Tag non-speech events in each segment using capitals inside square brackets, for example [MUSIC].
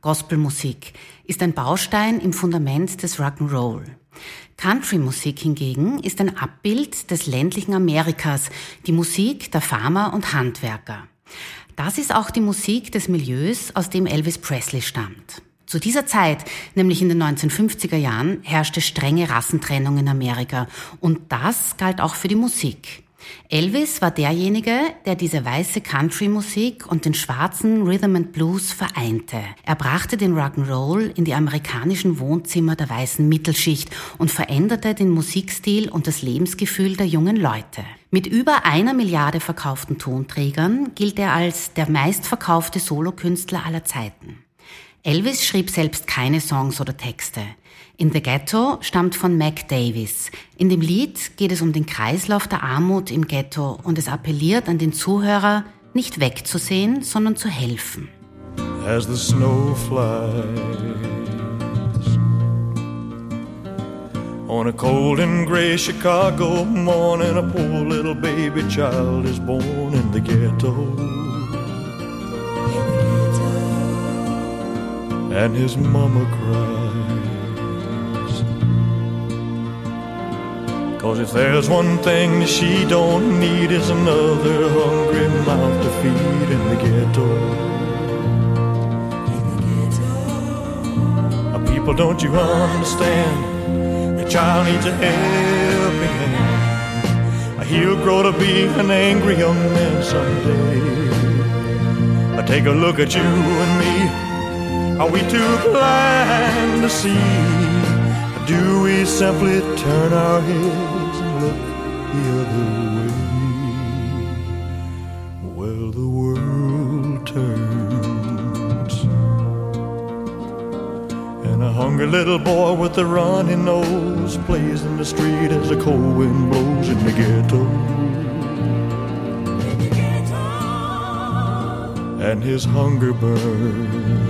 Gospelmusik, ist ein Baustein im Fundament des Rock'n'Roll. Country-Musik hingegen ist ein Abbild des ländlichen Amerikas, die Musik der Farmer und Handwerker. Das ist auch die Musik des Milieus, aus dem Elvis Presley stammt. Zu dieser Zeit, nämlich in den 1950er Jahren, herrschte strenge Rassentrennung in Amerika und das galt auch für die Musik. Elvis war derjenige, der diese weiße Country-Musik und den schwarzen Rhythm and Blues vereinte. Er brachte den Rock'n'Roll in die amerikanischen Wohnzimmer der weißen Mittelschicht und veränderte den Musikstil und das Lebensgefühl der jungen Leute. Mit über einer Milliarde verkauften Tonträgern gilt er als der meistverkaufte Solokünstler aller Zeiten. Elvis schrieb selbst keine Songs oder Texte. In the Ghetto stammt von Mac Davis. In dem Lied geht es um den Kreislauf der Armut im Ghetto und es appelliert an den Zuhörer, nicht wegzusehen, sondern zu helfen. As the snow flies On a cold and gray Chicago morning, a poor little baby child is born in the ghetto. And his mama cries. Cause if there's one thing she don't need is another hungry mouth to feed in the ghetto. People, don't you understand? The child needs a helping hand. He'll grow to be an angry young man someday. Take a look at you and me. Are we too blind to see? Do we simply turn our heads and look the other way? Well, the world turns. And a hungry little boy with a runny nose plays in the street as a cold wind blows in the ghetto. And his hunger burns.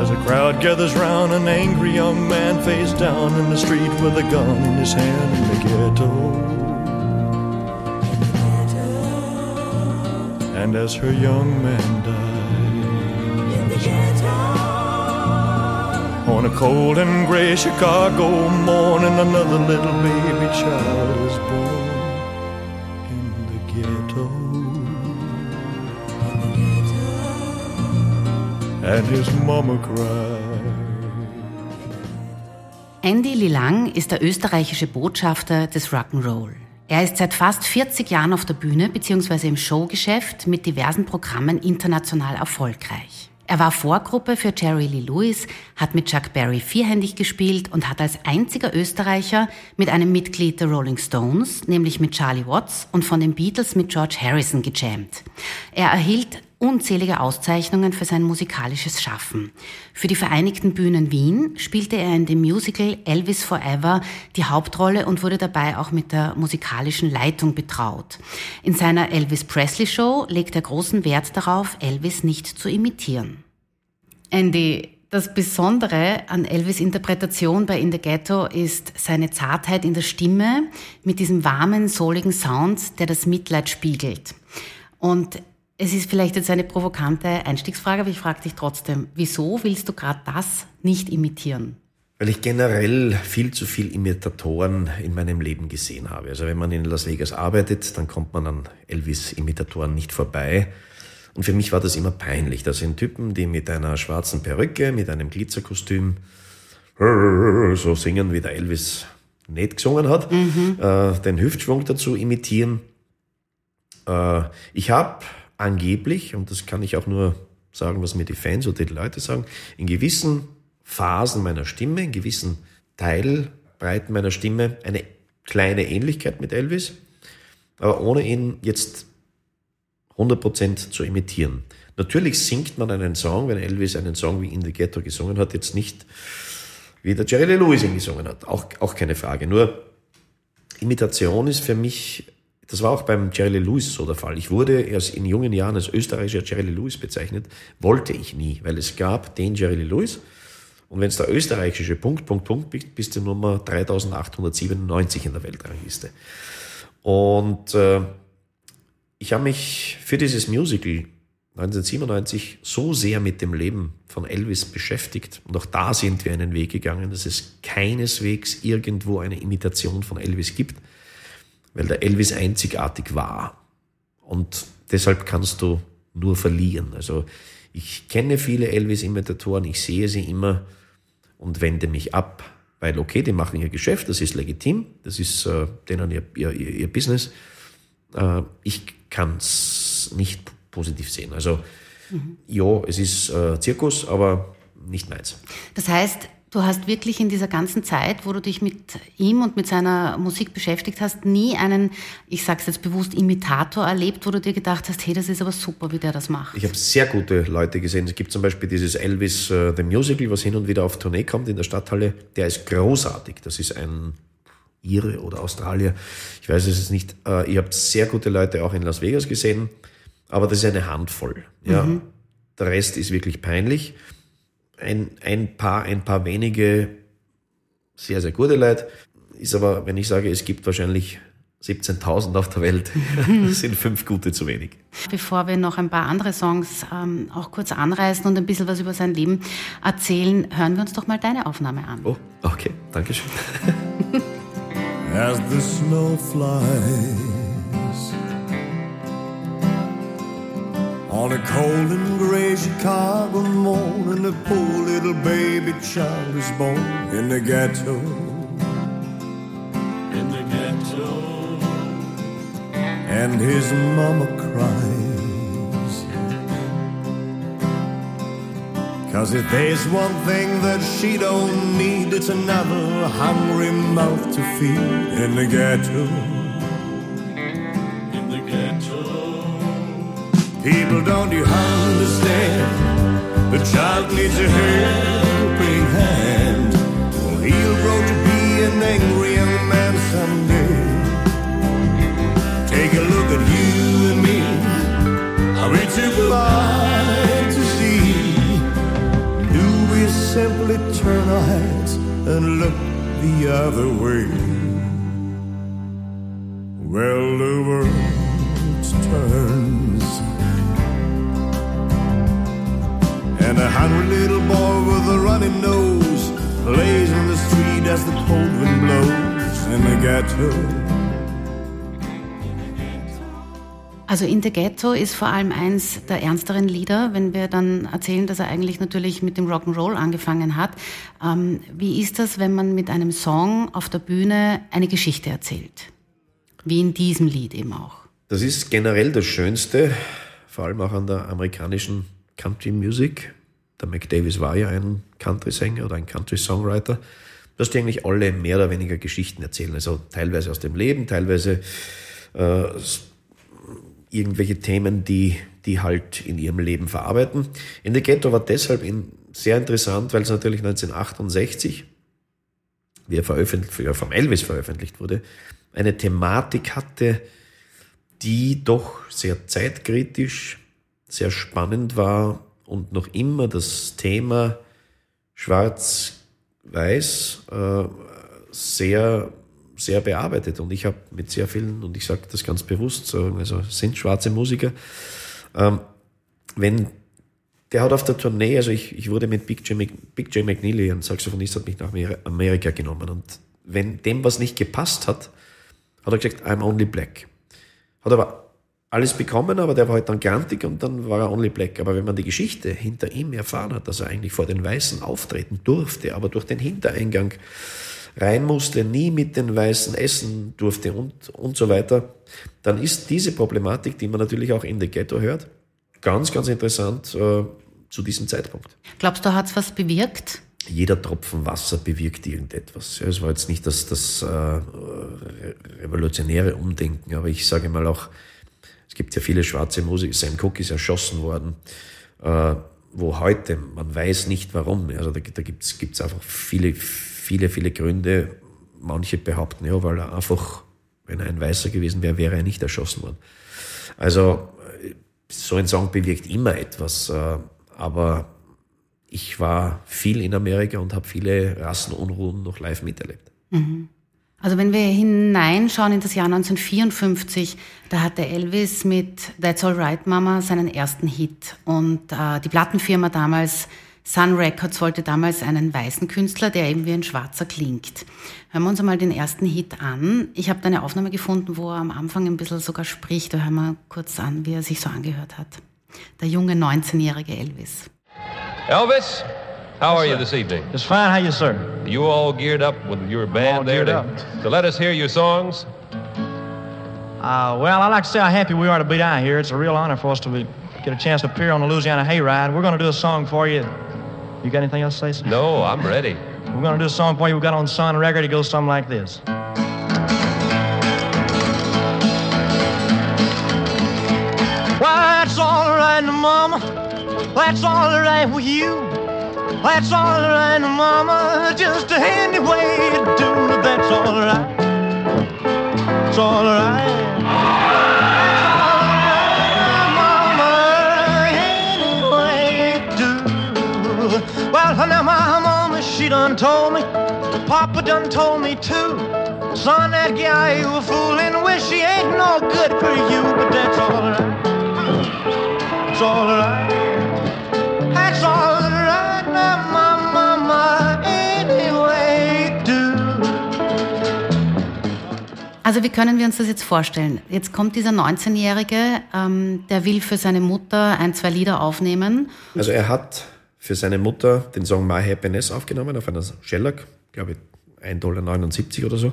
As a crowd gathers round an angry young man face down in the street with a gun in his hand in the ghetto. And as her young man dies on a cold and gray Chicago morning, another little baby child is born. And his mama cried. Andy Lilang ist der österreichische Botschafter des Rock'n'Roll. Er ist seit fast 40 Jahren auf der Bühne bzw. im Showgeschäft mit diversen Programmen international erfolgreich. Er war Vorgruppe für Jerry Lee Lewis, hat mit Chuck Berry vierhändig gespielt und hat als einziger Österreicher mit einem Mitglied der Rolling Stones, nämlich mit Charlie Watts und von den Beatles mit George Harrison gejammt. Er erhielt unzählige Auszeichnungen für sein musikalisches Schaffen. Für die Vereinigten Bühnen Wien spielte er in dem Musical Elvis Forever die Hauptrolle und wurde dabei auch mit der musikalischen Leitung betraut. In seiner Elvis Presley Show legt er großen Wert darauf, Elvis nicht zu imitieren. Andy, das Besondere an Elvis Interpretation bei In the Ghetto ist seine Zartheit in der Stimme mit diesem warmen, soligen Sound, der das Mitleid spiegelt. Und es ist vielleicht jetzt eine provokante Einstiegsfrage, aber ich frage dich trotzdem, wieso willst du gerade das nicht imitieren? Weil ich generell viel zu viel Imitatoren in meinem Leben gesehen habe. Also wenn man in Las Vegas arbeitet, dann kommt man an Elvis-Imitatoren nicht vorbei. Und für mich war das immer peinlich. Da sind Typen, die mit einer schwarzen Perücke, mit einem Glitzerkostüm so singen, wie der Elvis nicht gesungen hat, mhm. äh, den Hüftschwung dazu imitieren. Äh, ich habe angeblich, und das kann ich auch nur sagen, was mir die Fans oder die Leute sagen, in gewissen Phasen meiner Stimme, in gewissen Teilbreiten meiner Stimme eine kleine Ähnlichkeit mit Elvis, aber ohne ihn jetzt 100% zu imitieren. Natürlich singt man einen Song, wenn Elvis einen Song wie In the Ghetto gesungen hat, jetzt nicht wie der Jerry Lee Lewis ihn gesungen hat. Auch, auch keine Frage. Nur Imitation ist für mich, das war auch beim Jerry Lewis so der Fall. Ich wurde erst in jungen Jahren als österreichischer Jerry Lewis bezeichnet. Wollte ich nie, weil es gab den Jerry Lewis. Und wenn es der österreichische Punkt, Punkt, Punkt bist, bist du Nummer 3897 in der Weltrangliste. Und äh, ich habe mich für dieses Musical 1997 so sehr mit dem Leben von Elvis beschäftigt. Und auch da sind wir einen Weg gegangen, dass es keineswegs irgendwo eine Imitation von Elvis gibt, weil der Elvis einzigartig war. Und deshalb kannst du nur verlieren. Also ich kenne viele Elvis-Imitatoren, ich sehe sie immer und wende mich ab, weil okay, die machen ihr Geschäft, das ist legitim, das ist äh, denen ihr, ihr, ihr Business. Äh, ich kann es nicht positiv sehen. Also mhm. ja, es ist äh, Zirkus, aber nicht meins. Das heißt, du hast wirklich in dieser ganzen Zeit, wo du dich mit ihm und mit seiner Musik beschäftigt hast, nie einen, ich sage es jetzt bewusst, Imitator erlebt, wo du dir gedacht hast, hey, das ist aber super, wie der das macht. Ich habe sehr gute Leute gesehen. Es gibt zum Beispiel dieses Elvis uh, The Musical, was hin und wieder auf Tournee kommt in der Stadthalle. Der ist großartig. Das ist ein Ire oder Australier. Ich weiß es nicht. Uh, ich habe sehr gute Leute auch in Las Vegas gesehen aber das ist eine Handvoll. Ja. Mhm. Der Rest ist wirklich peinlich. Ein, ein paar, ein paar wenige sehr, sehr gute Leute. Ist aber, wenn ich sage, es gibt wahrscheinlich 17.000 auf der Welt, [LAUGHS] [LAUGHS] sind fünf gute zu wenig. Bevor wir noch ein paar andere Songs ähm, auch kurz anreißen und ein bisschen was über sein Leben erzählen, hören wir uns doch mal deine Aufnahme an. Oh, okay, danke schön. [LAUGHS] As the snow flies On a cold and gray Chicago morning, a poor little baby child is born in the ghetto. In the ghetto. And his mama cries. Cause if there's one thing that she don't need, it's another hungry mouth to feed in the ghetto. People, don't you understand? The child needs a helping hand. Well, he'll grow to be an angry young man someday. Take a look at you and me. Are we too blind to see? Do we simply turn our heads and look the other way? Well, the world turns a hungry little boy with a running nose lays in the street as the cold wind blows in the ghetto. Also In the Ghetto ist vor allem eins der ernsteren Lieder, wenn wir dann erzählen, dass er eigentlich natürlich mit dem Rock'n'Roll angefangen hat. Ähm, wie ist das, wenn man mit einem Song auf der Bühne eine Geschichte erzählt? Wie in diesem Lied eben auch. Das ist generell das Schönste, vor allem auch an der amerikanischen Country Music, der Mac Davis war ja ein Country-Sänger oder ein Country-Songwriter, dass die eigentlich alle mehr oder weniger Geschichten erzählen. Also teilweise aus dem Leben, teilweise äh, irgendwelche Themen, die, die halt in ihrem Leben verarbeiten. In the Ghetto war deshalb in, sehr interessant, weil es natürlich 1968, wie er veröffentlicht, ja, vom Elvis veröffentlicht wurde, eine Thematik hatte, die doch sehr zeitkritisch, sehr spannend war und noch immer das Thema Schwarz-Weiß äh, sehr, sehr bearbeitet. Und ich habe mit sehr vielen, und ich sage das ganz bewusst, also sind schwarze Musiker, ähm, wenn der hat auf der Tournee, also ich, ich wurde mit Big J, Big J McNeely, ein Saxophonist, hat mich nach Amerika genommen. Und wenn dem was nicht gepasst hat, hat er gesagt, I'm only black. Hat aber alles bekommen, aber der war halt dann grantig und dann war er Only Black. Aber wenn man die Geschichte hinter ihm erfahren hat, dass er eigentlich vor den Weißen auftreten durfte, aber durch den Hintereingang rein musste, nie mit den Weißen essen durfte und, und so weiter, dann ist diese Problematik, die man natürlich auch in der Ghetto hört, ganz, ganz interessant äh, zu diesem Zeitpunkt. Glaubst du, hat es was bewirkt? Jeder Tropfen Wasser bewirkt irgendetwas. Ja, es war jetzt nicht das, das äh, revolutionäre Umdenken, aber ich sage mal auch, es gibt ja viele schwarze Musiker. Sam Cooke ist erschossen worden, äh, wo heute, man weiß nicht warum. Also da, da gibt es einfach viele, viele, viele Gründe. Manche behaupten, ja, weil er einfach, wenn er ein Weißer gewesen wäre, wäre er nicht erschossen worden. Also so ein Song bewirkt immer etwas. Äh, aber ich war viel in Amerika und habe viele Rassenunruhen noch live miterlebt. Mhm. Also wenn wir hineinschauen in das Jahr 1954, da hatte Elvis mit That's Alright Mama seinen ersten Hit. Und äh, die Plattenfirma damals, Sun Records, wollte damals einen weißen Künstler, der eben wie ein Schwarzer klingt. Hören wir uns einmal den ersten Hit an. Ich habe da eine Aufnahme gefunden, wo er am Anfang ein bisschen sogar spricht. Da hören wir kurz an, wie er sich so angehört hat. Der junge 19-jährige Elvis. Elvis, How are you this evening? Just fine. How you, sir? You all geared up with your band All there geared to, up. to let us hear your songs? Uh, well, I like to say how happy we are to be down here. It's a real honor for us to be, get a chance to appear on the Louisiana Hayride. We're going to do a song for you. You got anything else to say, sir? No, I'm ready. We're going to do a song for you. We've got on Sun Record. It goes something like this. That's all right, Mama. That's all right with you. That's all right, Mama. Just any way you do. it. That's all right. It's all right. Well, now my mama, she done told me. Papa done told me too. Son, that guy you a foolin' with, she ain't no good for you. But that's all right. It's all right. That's all right, Also wie können wir uns das jetzt vorstellen? Jetzt kommt dieser 19-Jährige, ähm, der will für seine Mutter ein, zwei Lieder aufnehmen. Also er hat für seine Mutter den Song My Happiness aufgenommen auf einer Shellac, glaube ich 1,79 Dollar oder so.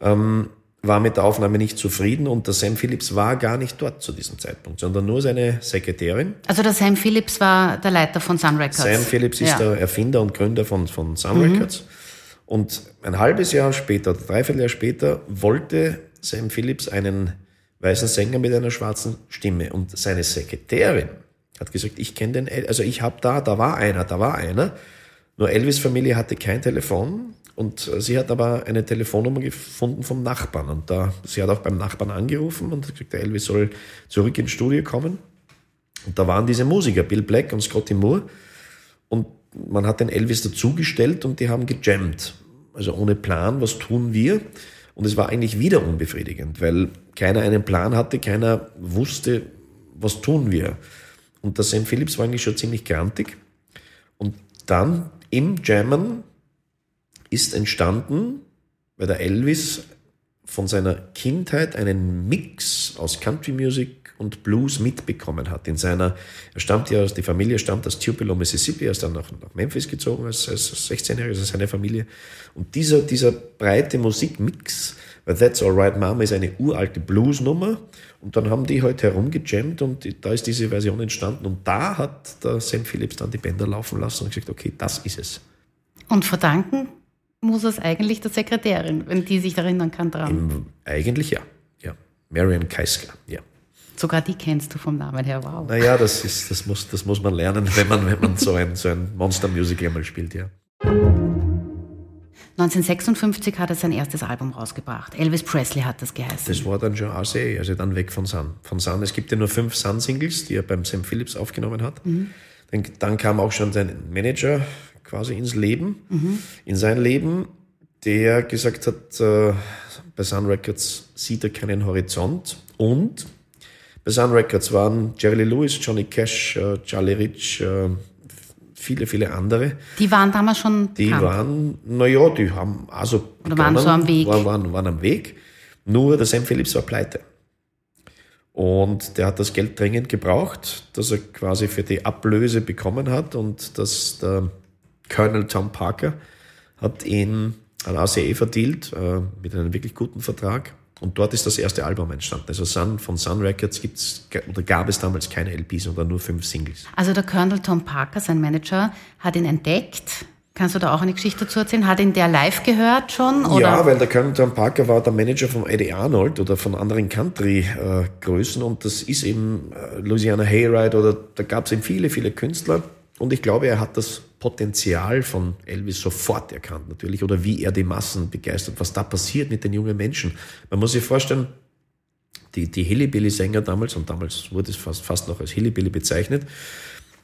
Ähm, war mit der Aufnahme nicht zufrieden und der Sam Phillips war gar nicht dort zu diesem Zeitpunkt, sondern nur seine Sekretärin. Also der Sam Phillips war der Leiter von Sun Records. Sam Phillips ist ja. der Erfinder und Gründer von, von Sun Records. Und ein halbes Jahr später, dreiviertel Jahr später, wollte Sam Phillips einen weißen Sänger mit einer schwarzen Stimme. Und seine Sekretärin hat gesagt, ich kenne den, El also ich habe da, da war einer, da war einer. Nur Elvis Familie hatte kein Telefon und sie hat aber eine Telefonnummer gefunden vom Nachbarn. Und da, sie hat auch beim Nachbarn angerufen und gesagt, der Elvis soll zurück ins Studio kommen. Und da waren diese Musiker, Bill Black und Scotty Moore. Und man hat den Elvis dazugestellt und die haben gejammt. Also ohne Plan, was tun wir? Und es war eigentlich wieder unbefriedigend, weil keiner einen Plan hatte, keiner wusste, was tun wir. Und der Sam Phillips war eigentlich schon ziemlich grantig. Und dann im Jammen ist entstanden, weil der Elvis von seiner Kindheit einen Mix aus Country Music und Blues mitbekommen hat. In seiner, er stammt ja aus, die Familie stammt aus Tupelo, Mississippi, er ist dann nach, nach Memphis gezogen als, als 16-Jähriger, also seine Familie. Und dieser, dieser breite Musikmix, weil That's Alright Mama ist eine uralte Bluesnummer und dann haben die halt herumgejammt und da ist diese Version entstanden und da hat der Sam Phillips dann die Bänder laufen lassen und gesagt, okay, das ist es. Und verdanken muss es eigentlich der Sekretärin, wenn die sich erinnern kann dran. Im, eigentlich ja, ja. Marion Keisker, ja. Sogar die kennst du vom Namen her, wow. Naja, das, ist, das, muss, das muss man lernen, wenn man, wenn man so ein, so ein Monster-Musical mal spielt, ja. 1956 hat er sein erstes Album rausgebracht. Elvis Presley hat das geheißen. Das war dann schon RCA, also dann weg von Sun. Von Sun. Es gibt ja nur fünf Sun-Singles, die er beim Sam Phillips aufgenommen hat. Dann, dann kam auch schon sein Manager quasi ins Leben, in sein Leben, der gesagt hat, äh, bei Sun Records sieht er keinen Horizont und bei Sun Records waren Jerry Lee Lewis, Johnny Cash, äh, Charlie Rich, äh, viele, viele andere. Die waren damals schon Die bekannt. waren, naja, die haben also Oder waren so am Weg. Waren, waren, waren am Weg. Nur der Sam Phillips war pleite. Und der hat das Geld dringend gebraucht, das er quasi für die Ablöse bekommen hat. Und das, der Colonel Tom Parker hat ihn an ACE verdealt, äh, mit einem wirklich guten Vertrag. Und dort ist das erste Album entstanden. Also Sun, von Sun Records gibt's, oder gab es damals keine LPs, sondern nur fünf Singles. Also der Colonel Tom Parker, sein Manager, hat ihn entdeckt. Kannst du da auch eine Geschichte dazu erzählen? Hat ihn der live gehört schon? Oder? Ja, weil der Colonel Tom Parker war der Manager von Eddie Arnold oder von anderen Country-Größen und das ist eben äh, Louisiana Hayride oder da gab es eben viele, viele Künstler und ich glaube, er hat das Potenzial von Elvis sofort erkannt natürlich oder wie er die Massen begeistert, was da passiert mit den jungen Menschen. Man muss sich vorstellen, die, die Hillybilly-Sänger damals, und damals wurde es fast, fast noch als Hillybilly bezeichnet,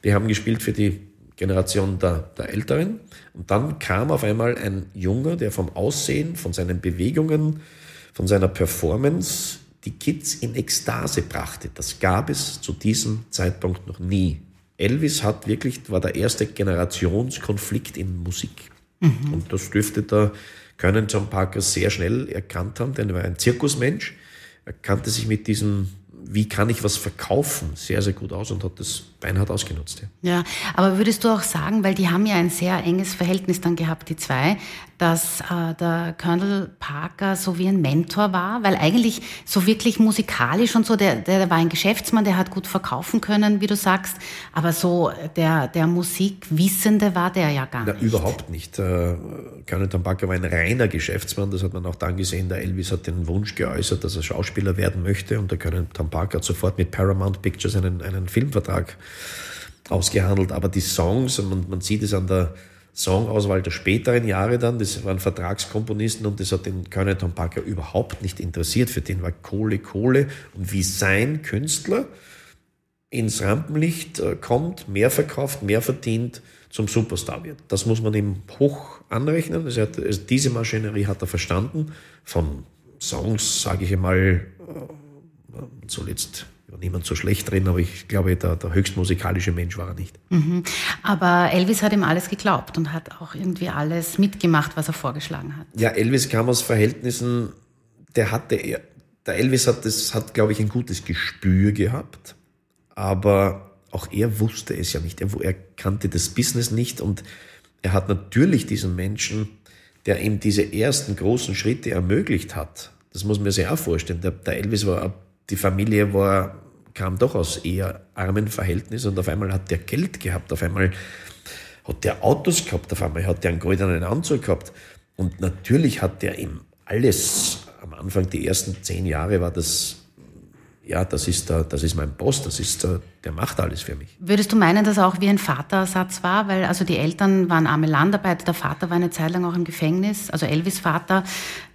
die haben gespielt für die Generation der, der Älteren. Und dann kam auf einmal ein Junge, der vom Aussehen, von seinen Bewegungen, von seiner Performance die Kids in Ekstase brachte. Das gab es zu diesem Zeitpunkt noch nie. Elvis hat wirklich, war der erste Generationskonflikt in Musik. Mhm. Und das dürfte der Können John Parker sehr schnell erkannt haben, denn er war ein Zirkusmensch. Er kannte sich mit diesem wie kann ich was verkaufen, sehr, sehr gut aus und hat das beinhart ausgenutzt. Ja. ja, aber würdest du auch sagen, weil die haben ja ein sehr enges Verhältnis dann gehabt, die zwei, dass äh, der Colonel Parker so wie ein Mentor war, weil eigentlich so wirklich musikalisch und so, der, der war ein Geschäftsmann, der hat gut verkaufen können, wie du sagst, aber so der, der Musikwissende war der ja gar Na, nicht. Überhaupt nicht. Äh, Colonel Tom Parker war ein reiner Geschäftsmann, das hat man auch dann gesehen, der Elvis hat den Wunsch geäußert, dass er Schauspieler werden möchte und der Colonel Tom Parker hat sofort mit Paramount Pictures einen, einen Filmvertrag ausgehandelt, aber die Songs, man, man sieht es an der Songauswahl der späteren Jahre dann, das waren Vertragskomponisten und das hat den Colonel Tom Parker überhaupt nicht interessiert. Für den war Kohle, Kohle und wie sein Künstler ins Rampenlicht äh, kommt, mehr verkauft, mehr verdient, zum Superstar wird. Das muss man ihm hoch anrechnen. Also, also diese Maschinerie hat er verstanden. Von Songs, sage ich einmal, soll jetzt niemand so schlecht drin, aber ich glaube, der, der höchst musikalische Mensch war er nicht. Mhm. Aber Elvis hat ihm alles geglaubt und hat auch irgendwie alles mitgemacht, was er vorgeschlagen hat. Ja, Elvis kam aus Verhältnissen, der hatte, der Elvis hat, das hat, glaube ich, ein gutes Gespür gehabt, aber auch er wusste es ja nicht. Er, er kannte das Business nicht und er hat natürlich diesen Menschen, der ihm diese ersten großen Schritte ermöglicht hat, das muss man sich auch vorstellen. Der, der Elvis war, die Familie war kam doch aus eher armen Verhältnissen und auf einmal hat der Geld gehabt, auf einmal hat der Autos gehabt, auf einmal hat der einen goldenen Anzug gehabt. Und natürlich hat der ihm alles, am Anfang, die ersten zehn Jahre war das, ja, das ist, der, das ist mein Boss, das ist der, der macht alles für mich. Würdest du meinen, dass er auch wie ein Vatersatz war? Weil also die Eltern waren arme Landarbeiter, der Vater war eine Zeit lang auch im Gefängnis, also Elvis Vater.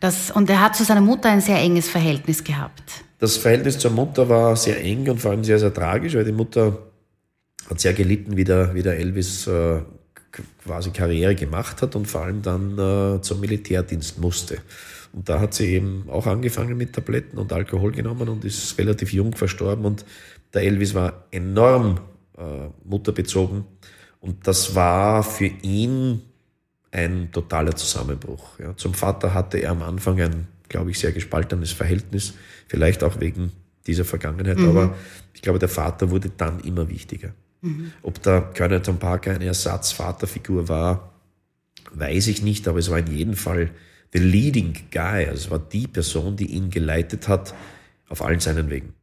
Das, und er hat zu seiner Mutter ein sehr enges Verhältnis gehabt. Das Verhältnis zur Mutter war sehr eng und vor allem sehr, sehr tragisch, weil die Mutter hat sehr gelitten, wie der, wie der Elvis äh, quasi Karriere gemacht hat und vor allem dann äh, zum Militärdienst musste. Und da hat sie eben auch angefangen mit Tabletten und Alkohol genommen und ist relativ jung verstorben. Und der Elvis war enorm äh, mutterbezogen. Und das war für ihn ein totaler Zusammenbruch. Ja. Zum Vater hatte er am Anfang ein, glaube ich, sehr gespaltenes Verhältnis vielleicht auch wegen dieser Vergangenheit, mhm. aber ich glaube, der Vater wurde dann immer wichtiger. Mhm. Ob der Colonel Tom Parker eine Ersatzvaterfigur war, weiß ich nicht, aber es war in jedem Fall the leading guy, also es war die Person, die ihn geleitet hat auf allen seinen Wegen.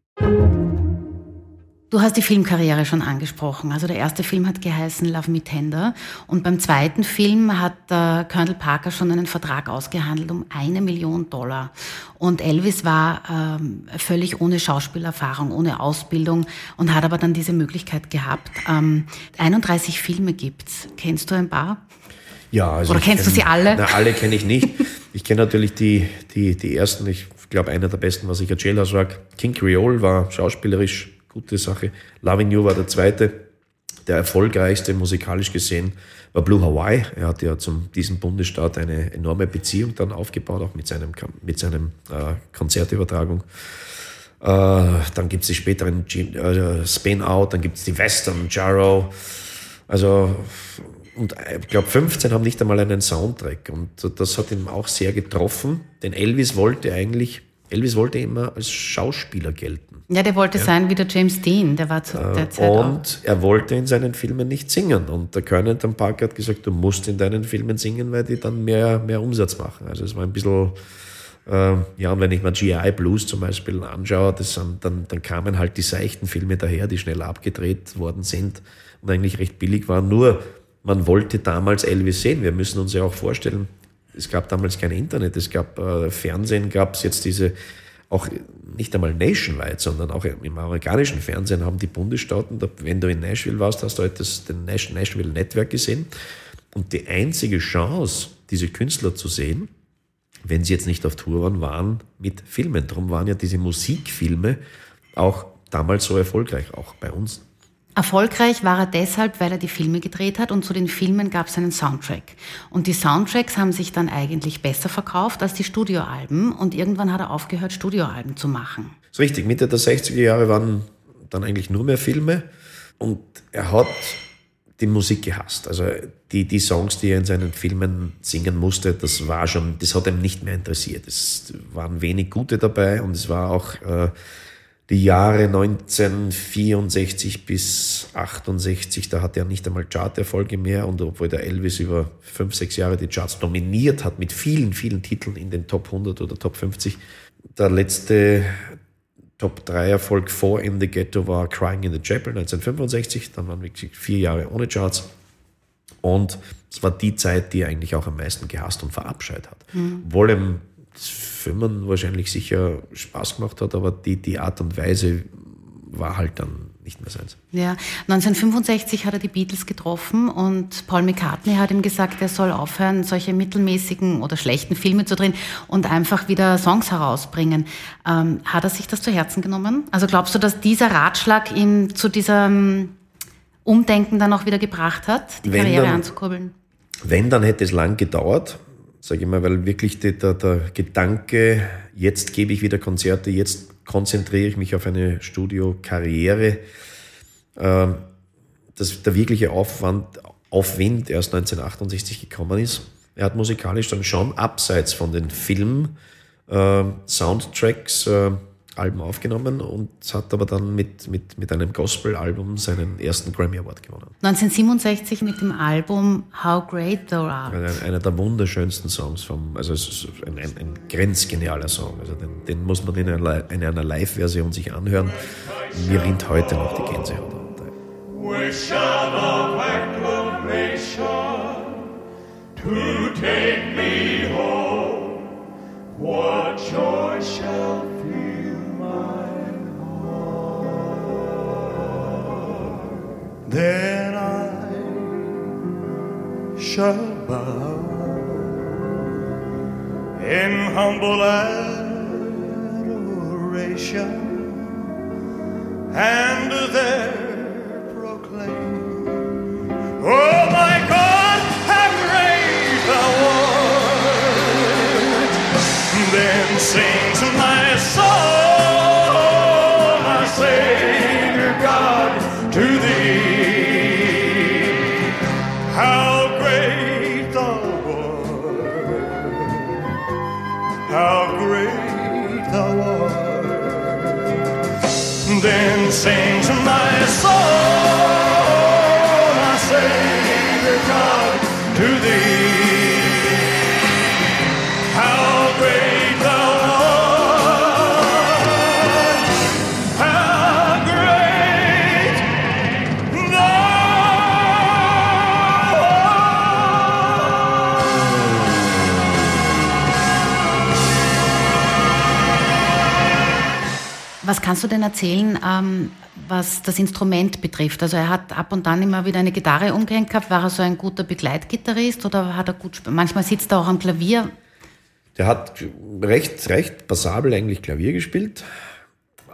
Du hast die Filmkarriere schon angesprochen. Also der erste Film hat geheißen Love Me Tender und beim zweiten Film hat äh, Colonel Parker schon einen Vertrag ausgehandelt um eine Million Dollar. Und Elvis war ähm, völlig ohne Schauspielerfahrung, ohne Ausbildung und hat aber dann diese Möglichkeit gehabt. Ähm, 31 Filme gibt's. Kennst du ein paar? Ja, also Oder kennst kenn, du sie alle? Na, alle kenne ich nicht. Ich kenne natürlich die, die, die ersten. Ich glaube, einer der besten war sicher Jailhouse Rock. King Creole war schauspielerisch gute Sache. Loving You war der zweite. Der erfolgreichste musikalisch gesehen war Blue Hawaii. Er hat ja zum diesem Bundesstaat eine enorme Beziehung dann aufgebaut, auch mit seinem, mit seinem äh, Konzertübertragung. Äh, dann gibt es die späteren äh, Spin Out, dann gibt es die Western, Jarrow. Also, und ich glaube, 15 haben nicht einmal einen Soundtrack. Und das hat ihn auch sehr getroffen, denn Elvis wollte eigentlich Elvis wollte immer als Schauspieler gelten. Ja, der wollte sein wie der James Dean, der war zu der Zeit auch. Und er wollte in seinen Filmen nicht singen. Und der Tom Parker hat gesagt, du musst in deinen Filmen singen, weil die dann mehr, mehr Umsatz machen. Also es war ein bisschen, äh, ja, und wenn ich mir GI Blues zum Beispiel anschaue, das sind, dann, dann kamen halt die seichten Filme daher, die schnell abgedreht worden sind und eigentlich recht billig waren. Nur, man wollte damals Elvis sehen. Wir müssen uns ja auch vorstellen, es gab damals kein Internet, es gab äh, Fernsehen, gab es jetzt diese, auch nicht einmal nationwide, sondern auch im amerikanischen Fernsehen haben die Bundesstaaten, da, wenn du in Nashville warst, hast du halt das den Nash, Nashville Network gesehen. Und die einzige Chance, diese Künstler zu sehen, wenn sie jetzt nicht auf Tour waren, waren mit Filmen. Darum waren ja diese Musikfilme auch damals so erfolgreich, auch bei uns. Erfolgreich war er deshalb, weil er die Filme gedreht hat und zu den Filmen gab es einen Soundtrack. Und die Soundtracks haben sich dann eigentlich besser verkauft als die Studioalben und irgendwann hat er aufgehört, Studioalben zu machen. Das ist richtig, Mitte der 60er Jahre waren dann eigentlich nur mehr Filme und er hat die Musik gehasst. Also die, die Songs, die er in seinen Filmen singen musste, das war schon, das hat ihm nicht mehr interessiert. Es waren wenig gute dabei und es war auch äh, die Jahre 1964 bis 68, da hatte er nicht einmal Charterfolge mehr und obwohl der Elvis über fünf, sechs Jahre die Charts dominiert hat mit vielen, vielen Titeln in den Top 100 oder Top 50, der letzte Top 3 Erfolg vor In the Ghetto war Crying in the Chapel 1965, dann waren wirklich vier Jahre ohne Charts und es war die Zeit, die er eigentlich auch am meisten gehasst und verabscheut hat. Mhm. Das Filmen wahrscheinlich sicher Spaß gemacht hat, aber die, die Art und Weise war halt dann nicht mehr seins. Ja, 1965 hat er die Beatles getroffen und Paul McCartney hat ihm gesagt, er soll aufhören, solche mittelmäßigen oder schlechten Filme zu drehen und einfach wieder Songs herausbringen. Ähm, hat er sich das zu Herzen genommen? Also glaubst du, dass dieser Ratschlag ihn zu diesem Umdenken dann auch wieder gebracht hat, die Wenn Karriere dann- anzukurbeln? Wenn, dann hätte es lang gedauert, sage ich mal, weil wirklich die, der, der Gedanke, jetzt gebe ich wieder Konzerte, jetzt konzentriere ich mich auf eine Studiokarriere, ähm, dass der wirkliche Aufwand, Aufwind erst 1968 gekommen ist. Er hat musikalisch dann schon abseits von den Film äh, Soundtracks äh, Alben aufgenommen und hat aber dann mit, mit, mit einem Gospel-Album seinen ersten Grammy Award gewonnen. 1967 mit dem Album How Great Thou Art. Einer, einer der wunderschönsten Songs vom, also es ist ein, ein, ein grenzgenialer Song. Also den, den muss man in einer, in einer Live-Version sich anhören. Mir rinnt heute noch die Gänsehaut runter. Wish of acclamation to take me home. What joy shall Then I shall bow in humble adoration and there proclaim, Oh my God, how great thou art! Then sings my soul, Was kannst du denn erzählen, ähm, was das Instrument betrifft? Also er hat ab und an immer wieder eine Gitarre umgehängt gehabt. War er so ein guter Begleitgitarrist oder hat er gut Manchmal sitzt er auch am Klavier. Der hat recht, recht passabel eigentlich Klavier gespielt.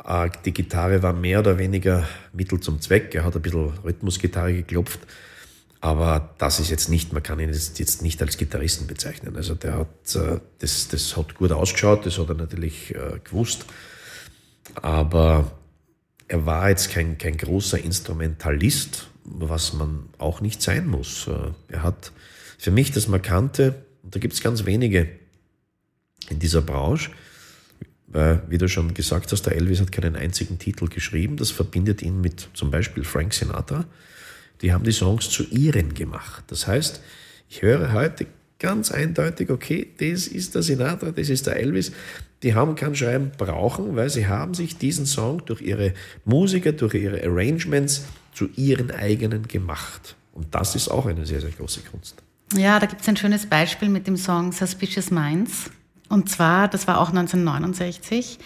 Äh, Die Gitarre war mehr oder weniger Mittel zum Zweck. Er hat ein bisschen Rhythmusgitarre geklopft. Aber das ist jetzt nicht, man kann ihn jetzt jetzt nicht als Gitarristen bezeichnen. Also der hat, äh, das, das hat gut ausgeschaut, das hat er natürlich äh, gewusst. Aber er war jetzt kein, kein großer Instrumentalist, was man auch nicht sein muss. Äh, Er hat für mich das Markante, und da gibt es ganz wenige in dieser Branche, Weil, wie du schon gesagt hast, der Elvis hat keinen einzigen Titel geschrieben. Das verbindet ihn mit zum Beispiel Frank Sinatra. Die haben die Songs zu ihren gemacht. Das heißt, ich höre heute ganz eindeutig, okay, das ist der Sinatra, das ist der Elvis. Die haben kein Schreiben brauchen, weil sie haben sich diesen Song durch ihre Musiker, durch ihre Arrangements zu ihren eigenen gemacht. Und das ist auch eine sehr, sehr große Kunst. Ja, da gibt es ein schönes Beispiel mit dem Song Suspicious Minds. Und zwar, das war auch 1969.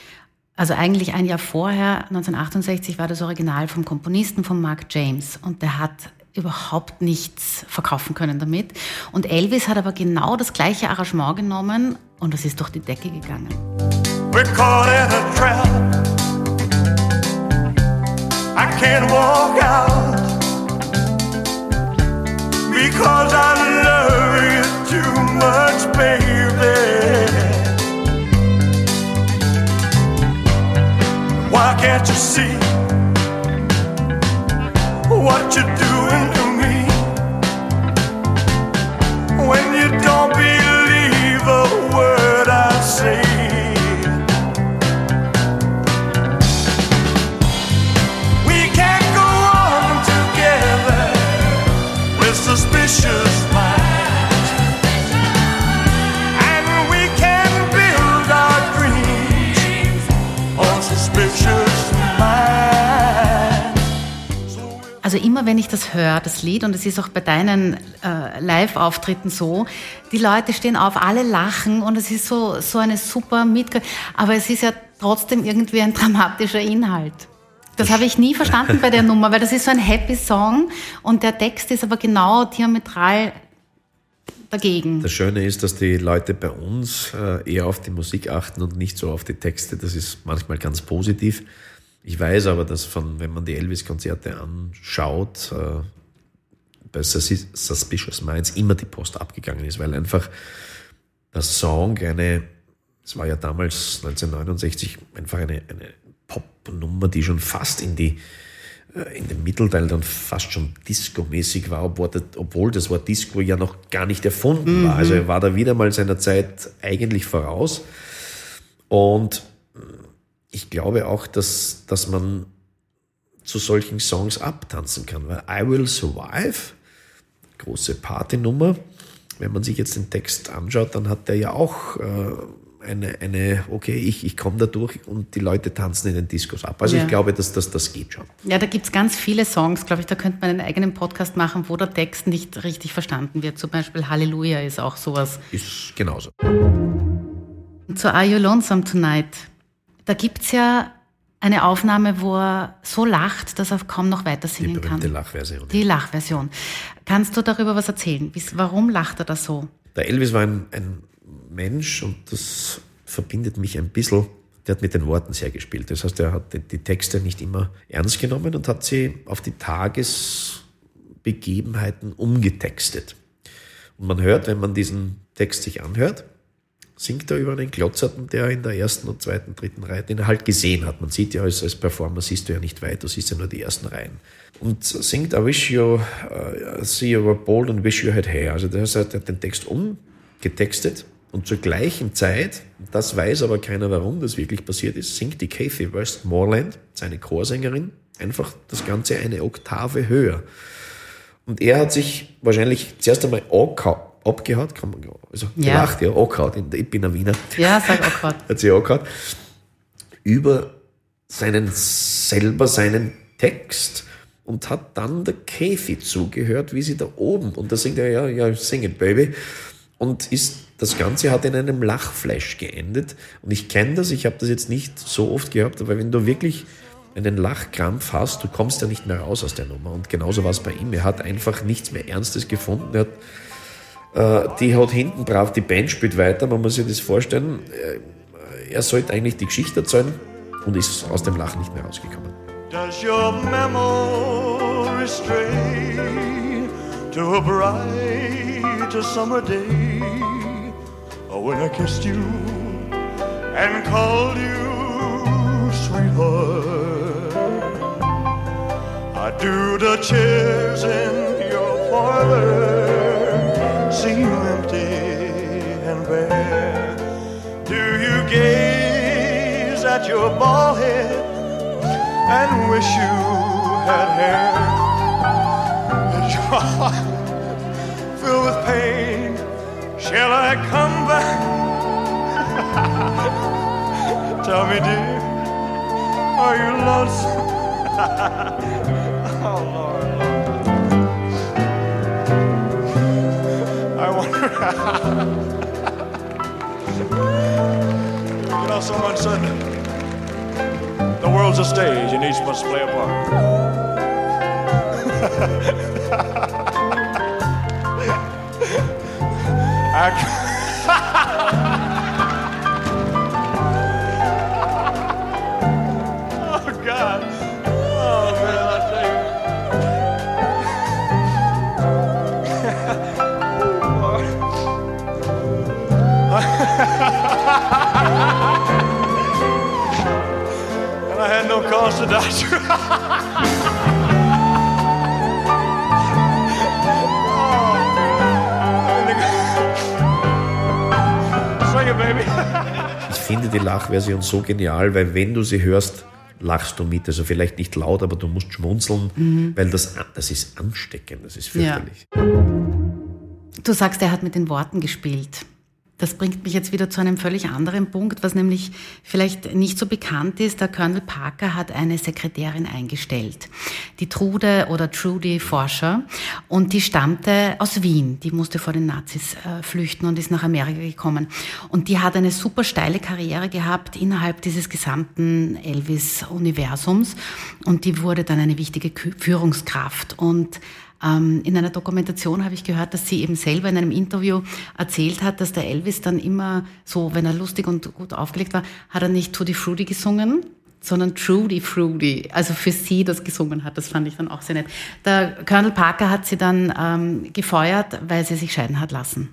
Also eigentlich ein Jahr vorher, 1968, war das Original vom Komponisten von Mark James. Und der hat überhaupt nichts verkaufen können damit. Und Elvis hat aber genau das gleiche Arrangement genommen und es ist durch die Decke gegangen. We're caught in a trap. I can't walk out because I love you too much, baby. Why can't you see what you're doing to me when you don't believe Also immer wenn ich das höre, das Lied, und es ist auch bei deinen äh, Live-Auftritten so, die Leute stehen auf, alle lachen und es ist so, so eine super Mitge... Aber es ist ja trotzdem irgendwie ein dramatischer Inhalt. Das habe ich nie verstanden bei der Nummer, weil das ist so ein Happy Song und der Text ist aber genau diametral dagegen. Das Schöne ist, dass die Leute bei uns äh, eher auf die Musik achten und nicht so auf die Texte. Das ist manchmal ganz positiv. Ich weiß aber, dass von, wenn man die Elvis-Konzerte anschaut, äh, bei Sus- Suspicious Minds immer die Post abgegangen ist, weil einfach der Song eine, es war ja damals 1969 einfach eine, eine Popnummer, die schon fast in die äh, in dem Mittelteil dann fast schon Disco-mäßig war, obwohl das, Wort Disco ja noch gar nicht erfunden war. Also er war da wieder mal seiner Zeit eigentlich voraus. Und ich glaube auch, dass, dass man zu solchen Songs abtanzen kann, weil I Will Survive, große Partynummer, wenn man sich jetzt den Text anschaut, dann hat der ja auch äh, eine, eine, okay, ich, ich komme da durch und die Leute tanzen in den Diskos ab. Also Ja. ich glaube, dass das, das geht schon. Ja, da gibt's ganz viele Songs, glaube ich, da könnte man einen eigenen Podcast machen, wo der Text nicht richtig verstanden wird. Zum Beispiel Halleluja ist auch sowas. Ist genauso. Zu Are You Lonesome Tonight? Da gibt's ja eine Aufnahme, wo er so lacht, dass er kaum noch weiter Die singen berühmte kann. Lachversion. Die Lachversion. Kannst du darüber was erzählen? Warum lacht er da so? Der Elvis war ein, ein Mensch und das verbindet mich ein bisschen. Der hat mit den Worten sehr gespielt. Das heißt, er hat die, Texte nicht immer ernst genommen und hat sie auf die Tagesbegebenheiten umgetextet. Und man hört, wenn man diesen Text sich anhört, singt er über einen Glotzerten, der in der ersten und zweiten, dritten Reihe, den er halt gesehen hat. Man sieht ja als, als Performer, siehst du ja nicht weit, du siehst ja nur die ersten Reihen. Und singt I wish you, uh, see you were bold and wish you had hair. Also das heißt, er hat den Text umgetextet und zur gleichen Zeit, das weiß aber keiner, warum das wirklich passiert ist, singt die Kathy Westmoreland, seine Chorsängerin, einfach das Ganze eine Oktave höher. Und er hat sich wahrscheinlich zuerst einmal abgehaut, kann man, also Ja. gelacht, ja, angehaut, ich bin ein Wiener, Ja, sag gerade. [LAUGHS] hat sich angehaut, über seinen, selber seinen Text und hat dann der Kathy zugehört, wie sie da oben, und da singt er, ja, ja, sing it, baby, und ist, das Ganze hat in einem Lachflash geendet, und ich kenne das, ich habe das jetzt nicht so oft gehabt, aber wenn du wirklich einen Lachkrampf hast, du kommst ja nicht mehr raus aus der Nummer, und genauso war es bei ihm, er hat einfach nichts mehr Ernstes gefunden, er hat äh, die hat hinten brav, die Band spielt weiter, man muss sich das vorstellen. Äh, Er sollte eigentlich die Geschichte erzählen und ist aus dem Lachen nicht mehr rausgekommen. Does your memory stray to a bright summer day when I kissed you and called you sweetheart? I do the chairs in your parlor seem empty and bare? Do you gaze at your bald head and wish you had hair. And your heart filled with pain. Shall I come back? [LAUGHS] Tell me, dear, are you lonesome? [LAUGHS] oh, Lord, Lord. I wonder. [LAUGHS] you know, someone said the world's a stage and each must play a part. [LAUGHS] oh, God. Oh, man, I tell you. [LAUGHS] and I had no cause to die. [LAUGHS] it, baby. Ich finde die Lachversion so genial, weil wenn du sie hörst, lachst du mit. Also vielleicht nicht laut, aber du musst schmunzeln, weil das, das ist ansteckend, das ist fürchterlich. Du sagst, er hat mit den Worten gespielt. Das bringt mich jetzt wieder zu einem völlig anderen Punkt, was nämlich vielleicht nicht so bekannt ist. Der Colonel Parker hat eine Sekretärin eingestellt, die Trude oder Trudy Forscher, und die stammte aus Wien. Die musste vor den Nazis äh, flüchten und ist nach Amerika gekommen. Und die hat eine super steile Karriere gehabt innerhalb dieses gesamten Elvis-Universums. Und die wurde dann eine wichtige Führungskraft. Und in einer Dokumentation habe ich gehört, dass sie eben selber in einem Interview erzählt hat, dass der Elvis dann immer so, wenn er lustig und gut aufgelegt war, hat er nicht Tutti Frutti gesungen, sondern Trudy Fruity, also für sie das gesungen hat. Das fand ich dann auch sehr nett. Der Colonel Parker hat sie dann ähm, gefeuert, weil sie sich scheiden hat lassen.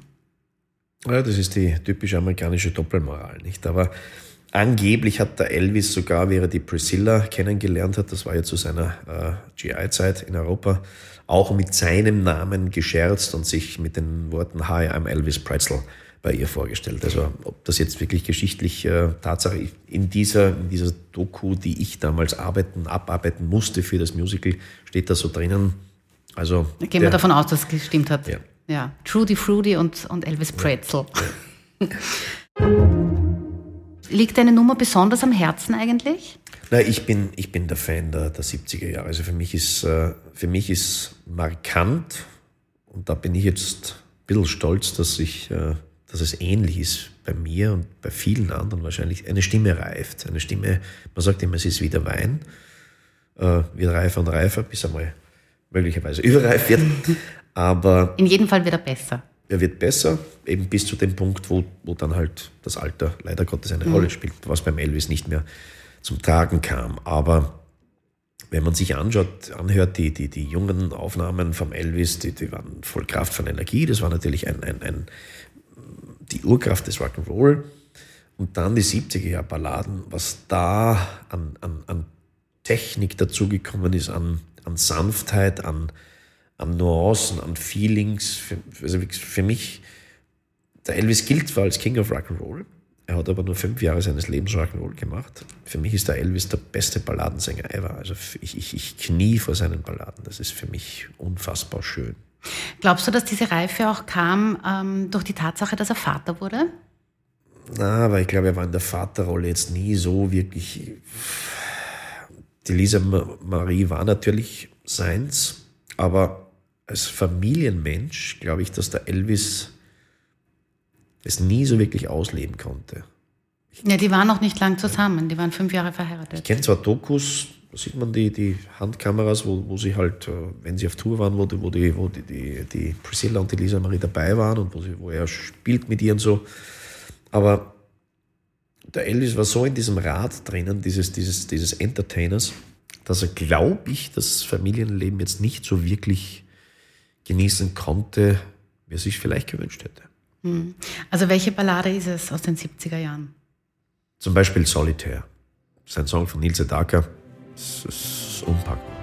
Ja, das ist die typische amerikanische Doppelmoral, nicht? Aber angeblich hat der Elvis sogar, wie er die Priscilla kennengelernt hat, das war ja zu seiner äh, GI-Zeit in Europa, auch mit seinem Namen gescherzt und sich mit den Worten Hi, I'm Elvis Pretzel bei ihr vorgestellt. Also ob das jetzt wirklich geschichtlich äh, Tatsache in dieser, in dieser Doku, die ich damals arbeiten, abarbeiten musste für das Musical, steht da so drinnen. Also Gehen wir davon aus, dass es gestimmt hat. Ja. ja. Trudy Fruity und, und Elvis Pretzel. [LAUGHS] Liegt deine Nummer besonders am Herzen eigentlich? Na, ich bin, ich bin der Fan der, der 70er Jahre. Also für mich ist, äh, für mich ist markant, und da bin ich jetzt ein bisschen stolz, dass ich, äh, dass es ähnlich ist bei mir und bei vielen anderen wahrscheinlich. Eine Stimme reift. Eine Stimme, man sagt immer, es ist wie der Wein, äh, wird reifer und reifer, bis einmal möglicherweise überreif wird. [LAUGHS] Aber In jedem Fall wieder besser. Er wird besser, eben bis zu dem Punkt, wo, wo dann halt das Alter leider Gottes eine Rolle spielt, was beim Elvis nicht mehr zum Tragen kam. Aber wenn man sich anschaut, anhört, die, die, die jungen Aufnahmen vom Elvis, die, die waren voll Kraft von Energie. Das war natürlich ein, ein, ein, die Urkraft des Rock'n'Roll. Und dann die 70er Jahre Balladen, was da an, an, an Technik dazugekommen ist, an, an Sanftheit, an, an Nuancen, an Feelings. Für, also für mich, der Elvis gilt zwar als King of Rock'n'Roll, er hat aber nur fünf Jahre seines Lebens Rock'n'Roll gemacht. Für mich ist der Elvis der beste Balladensänger ever. Also ich, ich, ich knie vor seinen Balladen. Das ist für mich unfassbar schön. Glaubst du, dass diese Reife auch kam ähm, durch die Tatsache, dass er Vater wurde? Na, aber ich glaube, er war in der Vaterrolle jetzt nie so wirklich. Die Lisa Ma- Marie war natürlich seins, aber als Familienmensch glaube ich, dass der Elvis es nie so wirklich ausleben konnte. Ja, die waren noch nicht lang zusammen. Die waren fünf Jahre Ich verheiratet. kenne zwar Dokus, da sieht man die, die Handkameras, wo, wo sie halt, äh, wenn sie auf Tour waren, wo die, wo die, wo die, die, die Priscilla und die Lisa Marie dabei waren und wo, sie, wo er spielt mit ihr und so. Aber der Elvis war so in diesem Rad drinnen, dieses, dieses, dieses Entertainers, dass er, glaube ich, das Familienleben jetzt nicht so wirklich genießen konnte, wie er sich vielleicht gewünscht hätte. Also welche Ballade ist es aus den 70er Jahren? Zum Beispiel Solitaire. Das ist ein Song von Nils Sedaka. Das ist unpackbar.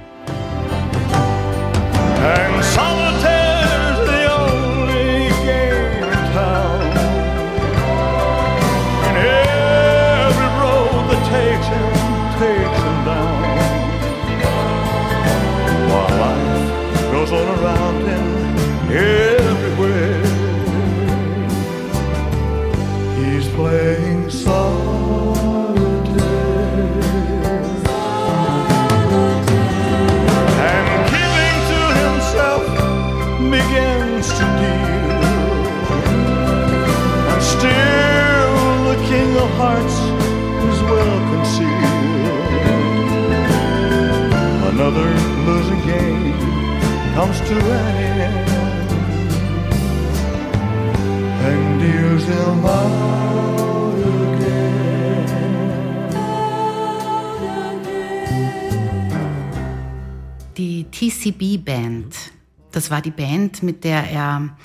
Das war die Band, mit der er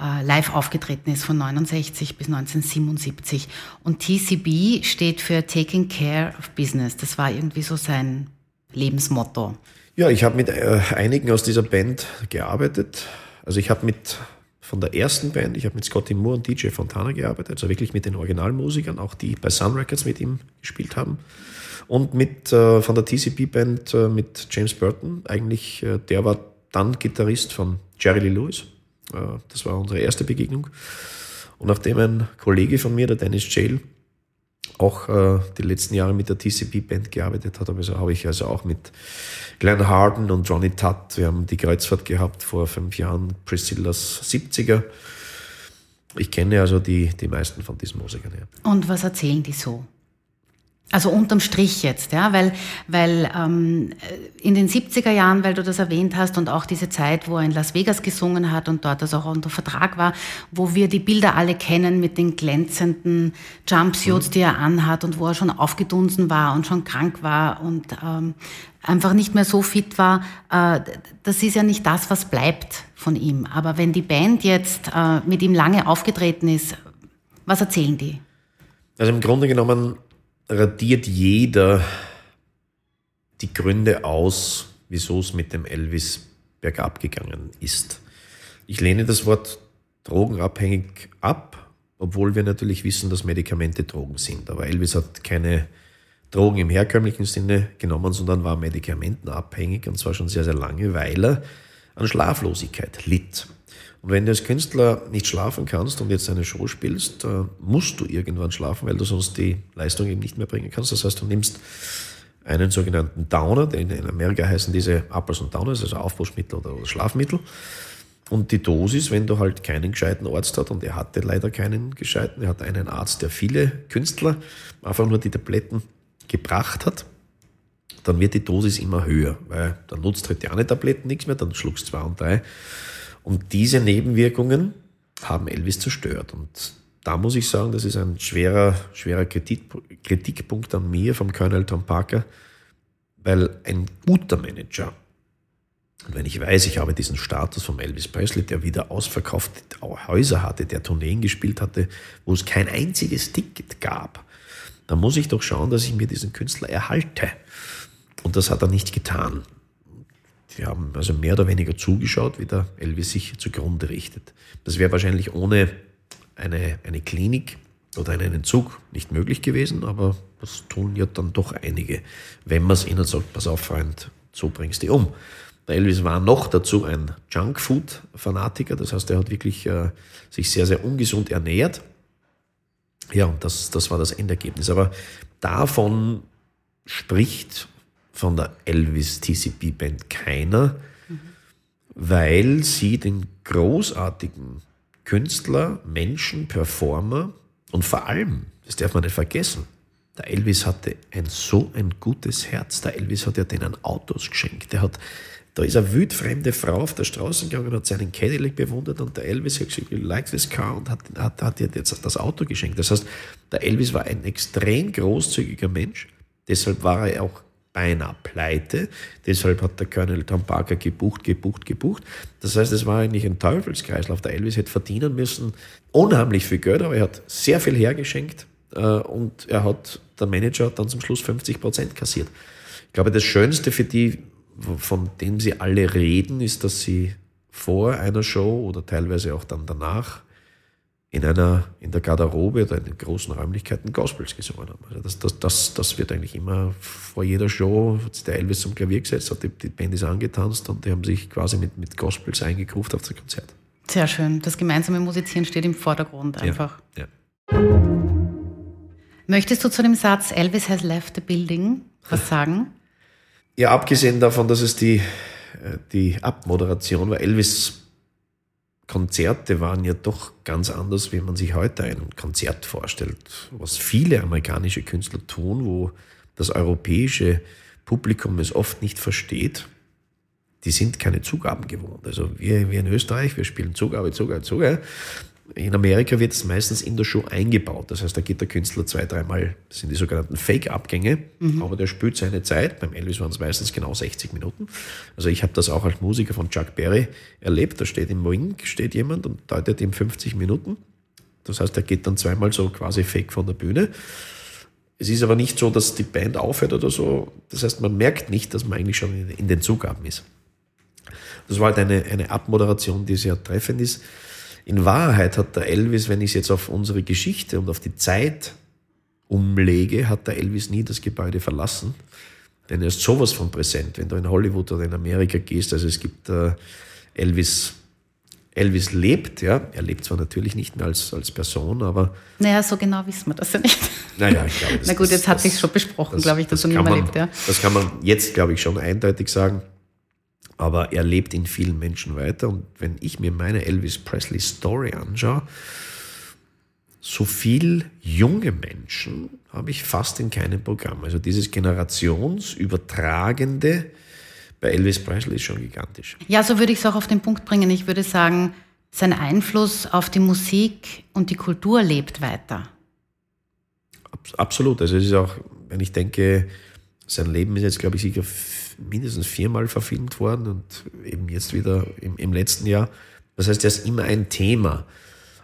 äh, live aufgetreten ist von 69 bis 1977. Und TCB steht für Taking Care of Business. Das war irgendwie so sein Lebensmotto. Ja, ich habe mit äh, einigen aus dieser Band gearbeitet. Also ich habe mit von der ersten Band, ich habe mit Scotty Moore und DJ Fontana gearbeitet, also wirklich mit den Originalmusikern, auch die bei Sun Records mit ihm gespielt haben. Und mit äh, von der TCP Band äh, mit James Burton, eigentlich, äh, der war dann Gitarrist von Jerry Lee Lewis. Äh, das war unsere erste Begegnung. Und nachdem ein Kollege von mir, der Dennis Jail, auch äh, die letzten Jahre mit der TCP-Band gearbeitet hat, also habe ich also auch mit Glenn Harden und Johnny Tutt, wir haben die Kreuzfahrt gehabt vor fünf Jahren, Priscillas 70er. Ich kenne also die, die meisten von diesen Musikern. Ja. Und was erzählen die so? Also unterm Strich jetzt, ja, weil, weil ähm, in den 70er Jahren, weil du das erwähnt hast und auch diese Zeit, wo er in Las Vegas gesungen hat und dort also auch unter Vertrag war, wo wir die Bilder alle kennen mit den glänzenden Jumpsuits, mhm. die er anhat und wo er schon aufgedunsen war und schon krank war und ähm, einfach nicht mehr so fit war, äh, das ist ja nicht das, was bleibt von ihm. Aber wenn die Band jetzt äh, mit ihm lange aufgetreten ist, was erzählen die? Also im Grunde genommen radiert jeder die Gründe aus, wieso es mit dem Elvis bergab gegangen ist. Ich lehne das Wort drogenabhängig ab, obwohl wir natürlich wissen, dass Medikamente Drogen sind. Aber Elvis hat keine Drogen im herkömmlichen Sinne genommen, sondern war medikamentenabhängig und zwar schon sehr, sehr lange, weil er an Schlaflosigkeit litt. Und wenn du als Künstler nicht schlafen kannst und jetzt eine Show spielst, äh, musst du irgendwann schlafen, weil du sonst die Leistung eben nicht mehr bringen kannst. Das heißt, du nimmst einen sogenannten Downer, in Amerika heißen diese Uppers und Downers, also Aufbruchsmittel oder, Schlafmittel. Und die Dosis, wenn du halt keinen gescheiten Arzt hast, und er hatte leider keinen gescheiten, er hat einen Arzt, der viele Künstler einfach nur die Tabletten gebracht hat, dann wird die Dosis immer höher, weil dann nutzt halt die eine Tabletten nichts mehr, dann schluckst zwei und drei. Und diese Nebenwirkungen haben Elvis zerstört. Und da muss ich sagen, das ist ein schwerer, schwerer Kritikpunkt an mir vom Colonel Tom Parker, weil ein guter Manager, und wenn ich weiß, ich habe diesen Status von Elvis Presley, der wieder ausverkaufte Häuser hatte, der Tourneen gespielt hatte, wo es kein einziges Ticket gab, dann muss ich doch schauen, dass ich mir diesen Künstler erhalte. Und das hat er nicht getan. Wir haben also mehr oder weniger zugeschaut, wie der Elvis sich zugrunde richtet. Das wäre wahrscheinlich ohne eine, eine Klinik oder einen Entzug nicht möglich gewesen, aber das tun ja dann doch einige, wenn man es ihnen sagt, pass auf, Freund, so bringst du um. Der Elvis war noch dazu ein Junkfood-Fanatiker, das heißt, er hat wirklich äh, sich sehr, sehr ungesund ernährt. Ja, und das, das war das Endergebnis. Aber davon spricht von der Elvis TCP Band keiner, mhm. weil sie den großartigen Künstler, Menschen, Performer und vor allem, das darf man nicht vergessen, der Elvis hatte ein so ein gutes Herz. Der Elvis hat ja denen Autos geschenkt. Der hat, da ist eine wildfremde Frau auf der Straße gegangen und hat seinen Cadillac bewundert und der Elvis hat gesagt, you like this car und hat, hat, hat ihr jetzt das Auto geschenkt. Das heißt, der Elvis war ein extrem großzügiger Mensch. Deshalb war er auch beinahe pleite. Deshalb hat der Colonel Tom Parker gebucht, gebucht, gebucht. Das heißt, es war eigentlich ein Teufelskreislauf. Der Elvis hätte verdienen müssen unheimlich viel Geld, aber er hat sehr viel hergeschenkt äh, und er hat, der Manager hat dann zum Schluss 50 Prozent kassiert. Ich glaube, das Schönste für die, von dem sie alle reden, ist, dass sie vor einer Show oder teilweise auch dann danach in einer, in der Garderobe oder in den großen Räumlichkeiten Gospels gesungen haben. Also das, das, das, das wird eigentlich immer vor jeder Show, hat der Elvis zum Klavier gesetzt, hat die, die Band ist angetanzt und die haben sich quasi mit, mit Gospels eingekruft auf das Konzert. Sehr schön. Das gemeinsame Musizieren steht im Vordergrund einfach. Ja, ja. Möchtest du zu dem Satz Elvis has left the building was [LAUGHS] sagen? Ja, abgesehen davon, dass es die, äh, die Abmoderation war, Elvis Konzerte waren ja doch ganz anders, wie man sich heute ein Konzert vorstellt. Was viele amerikanische Künstler tun, wo das europäische Publikum es oft nicht versteht. die sind keine Zugaben gewohnt. Also wir, wir in Österreich, wir spielen Zugabe, Zugabe, Zugabe. In Amerika wird es meistens in der Show eingebaut. Das heißt, da geht der Künstler zwei, dreimal, das sind die sogenannten Fake-Abgänge, aber der spielt seine Zeit. Beim Elvis waren es meistens genau 60 Minuten. Also ich habe das auch als Musiker von Chuck Berry erlebt. Da steht im Wing, steht jemand und deutet ihm 50 Minuten. Das heißt, er geht dann zweimal so quasi fake von der Bühne. Es ist aber nicht so, dass die Band aufhört oder so. Das heißt, man merkt nicht, dass man eigentlich schon in, in den Zugaben ist. Das war halt eine, eine Abmoderation, die sehr treffend ist. In Wahrheit hat der Elvis, wenn ich es jetzt auf unsere Geschichte und auf die Zeit umlege, hat der Elvis nie das Gebäude verlassen. Denn er ist sowas von präsent, wenn du in Hollywood oder in Amerika gehst. Also es gibt äh, Elvis, Elvis lebt, ja. Er lebt zwar natürlich nicht mehr als, als Person, aber Naja, so genau wissen wir das ja nicht. naja, ich glaube, [LAUGHS] das, Na gut, das- jetzt hat das- sich schon besprochen, glaube ich, dass er das nicht kann mehr man, lebt. Ja. Das kann man jetzt, glaube ich, schon eindeutig sagen. Aber er lebt in vielen Menschen weiter. Und wenn ich mir meine Elvis Presley Story anschaue, so viel junge Menschen habe ich fast in keinem Programm. Also dieses generationsübertragende bei Elvis Presley ist schon gigantisch. Ja, so würde ich es auch auf den Punkt bringen. Ich würde sagen, sein Einfluss auf die Musik und die Kultur lebt weiter. Abs- Absolut. Also es ist auch, wenn ich denke, sein Leben ist jetzt, glaube ich, sicher mindestens viermal verfilmt worden und eben jetzt wieder im, im letzten Jahr. Das heißt, er ist immer ein Thema.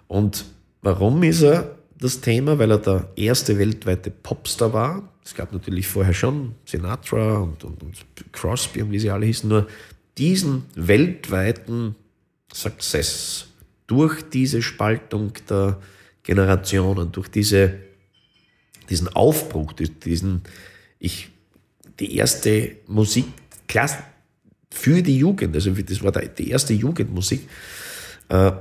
Und warum ist er das Thema? Weil er der erste weltweite Popstar war. Es gab natürlich vorher schon Sinatra und, und, und Crosby und wie sie alle hießen. Nur diesen weltweiten Success durch diese Spaltung der Generationen, durch diese diesen Aufbruch, die- diesen, ich, die erste Musikklasse für die Jugend, also das war die erste Jugendmusik, äh,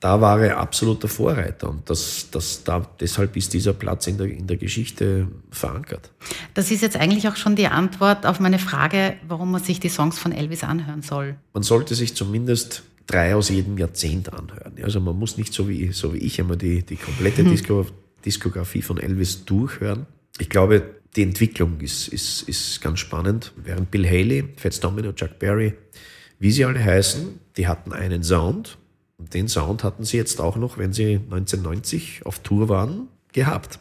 da war er absoluter Vorreiter und das, das, da, deshalb ist dieser Platz in der, in der Geschichte verankert. Das ist jetzt eigentlich auch schon die Antwort auf meine Frage, warum man sich die Songs von Elvis anhören soll. Man sollte sich zumindest drei aus jedem Jahrzehnt anhören. Also man muss nicht so wie, so wie ich immer die, die komplette Disco, Diskografie von Elvis durchhören. Ich glaube, die Entwicklung ist, ist, ist ganz spannend. Während Bill Haley, Fats Domino, Chuck Berry, wie sie alle heißen, die hatten einen Sound. Und den Sound hatten sie jetzt auch noch, wenn sie 1990 auf Tour waren, gehabt.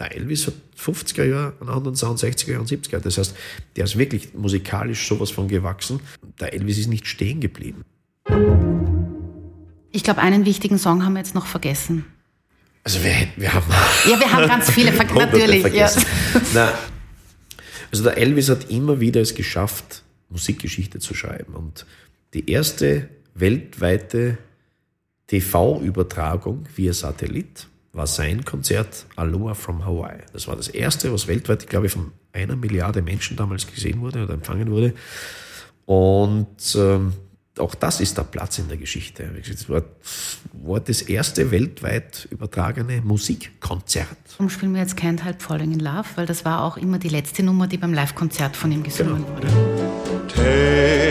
Der Elvis hat 50er Jahre einen anderen Sound, 60er Jahre und 70er. Das heißt, der ist wirklich musikalisch sowas von gewachsen. Der Elvis ist nicht stehen geblieben. Ich glaube, einen wichtigen Song haben wir jetzt noch vergessen. Also wir, wir haben Ja, wir haben ganz viele, ver [LAUGHS] natürlich. Ja. Na, also der Elvis hat immer wieder es geschafft, Musikgeschichte zu schreiben. Und die erste weltweite TV-Übertragung via Satellit war sein Konzert Aloha from Hawaii. Das war das erste, was weltweit, ich glaube, von einer Milliarde Menschen damals gesehen wurde oder empfangen wurde. Und ähm, auch das ist der Platz in der Geschichte. Es war, war das erste weltweit übertragene Musikkonzert. Warum spielen wir jetzt Can't Help Falling in Love? Weil das war auch immer die letzte Nummer, die beim Live-Konzert von ihm gesungen wurde. Take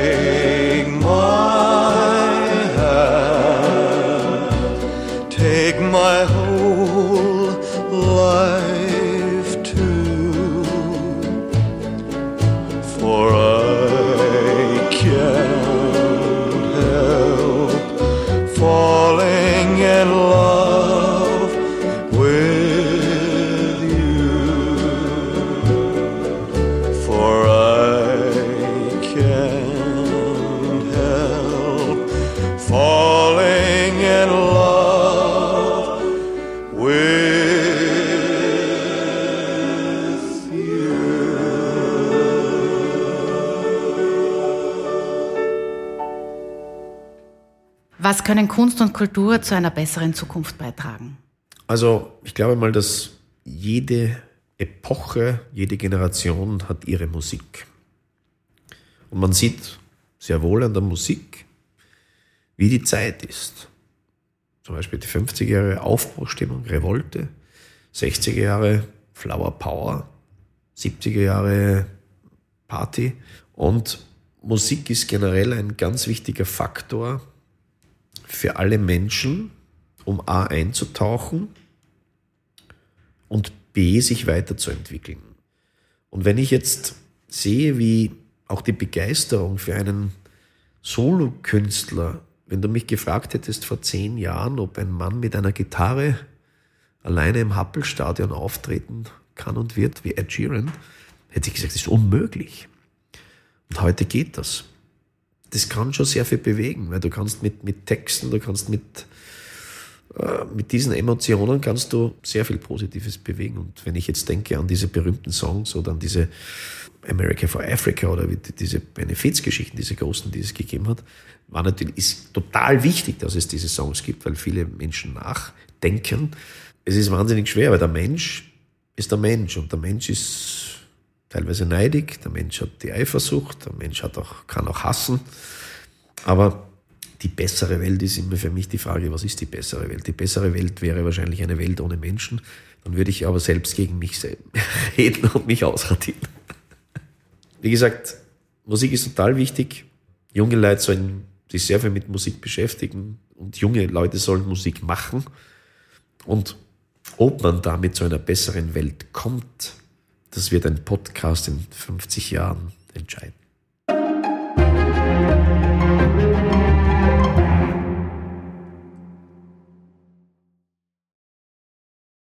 können Kunst und Kultur zu einer besseren Zukunft beitragen? Also ich glaube mal, dass jede Epoche, jede Generation hat ihre Musik. Und man sieht sehr wohl an der Musik, wie die Zeit ist. Zum Beispiel die 50er Jahre Aufbruchstimmung, Revolte, 60er Jahre Flower Power, 70er Jahre Party. Und Musik ist generell ein ganz wichtiger Faktor für alle Menschen, um A einzutauchen und B sich weiterzuentwickeln. Und wenn ich jetzt sehe, wie auch die Begeisterung für einen Solokünstler, wenn du mich gefragt hättest vor zehn Jahren, ob ein Mann mit einer Gitarre alleine im Happelstadion auftreten kann und wird wie Ed Sheeran, hätte ich gesagt, das ist unmöglich. Und heute geht das. Das kann schon sehr viel bewegen, weil du kannst mit, mit Texten, du kannst mit, äh, mit diesen Emotionen kannst du sehr viel Positives bewegen. Und wenn ich jetzt denke an diese berühmten Songs oder an diese America for Africa oder diese Benefizgeschichten, diese großen, die es gegeben hat, war natürlich, ist total wichtig, dass es diese Songs gibt, weil viele Menschen nachdenken. Es ist wahnsinnig schwer, weil der Mensch ist der Mensch und der Mensch ist teilweise neidig, der Mensch hat die Eifersucht, der Mensch hat auch, kann auch hassen. Aber die bessere Welt ist immer für mich die Frage, was ist die bessere Welt? Die bessere Welt wäre wahrscheinlich eine Welt ohne Menschen. Dann würde ich aber selbst gegen mich [LAUGHS] reden und mich ausradieren. Wie gesagt, Musik ist total wichtig. Junge Leute sollen sich sehr viel mit Musik beschäftigen und junge Leute sollen Musik machen. Und ob man damit zu einer besseren Welt kommt, das wird ein Podcast in 50 Jahren entscheiden.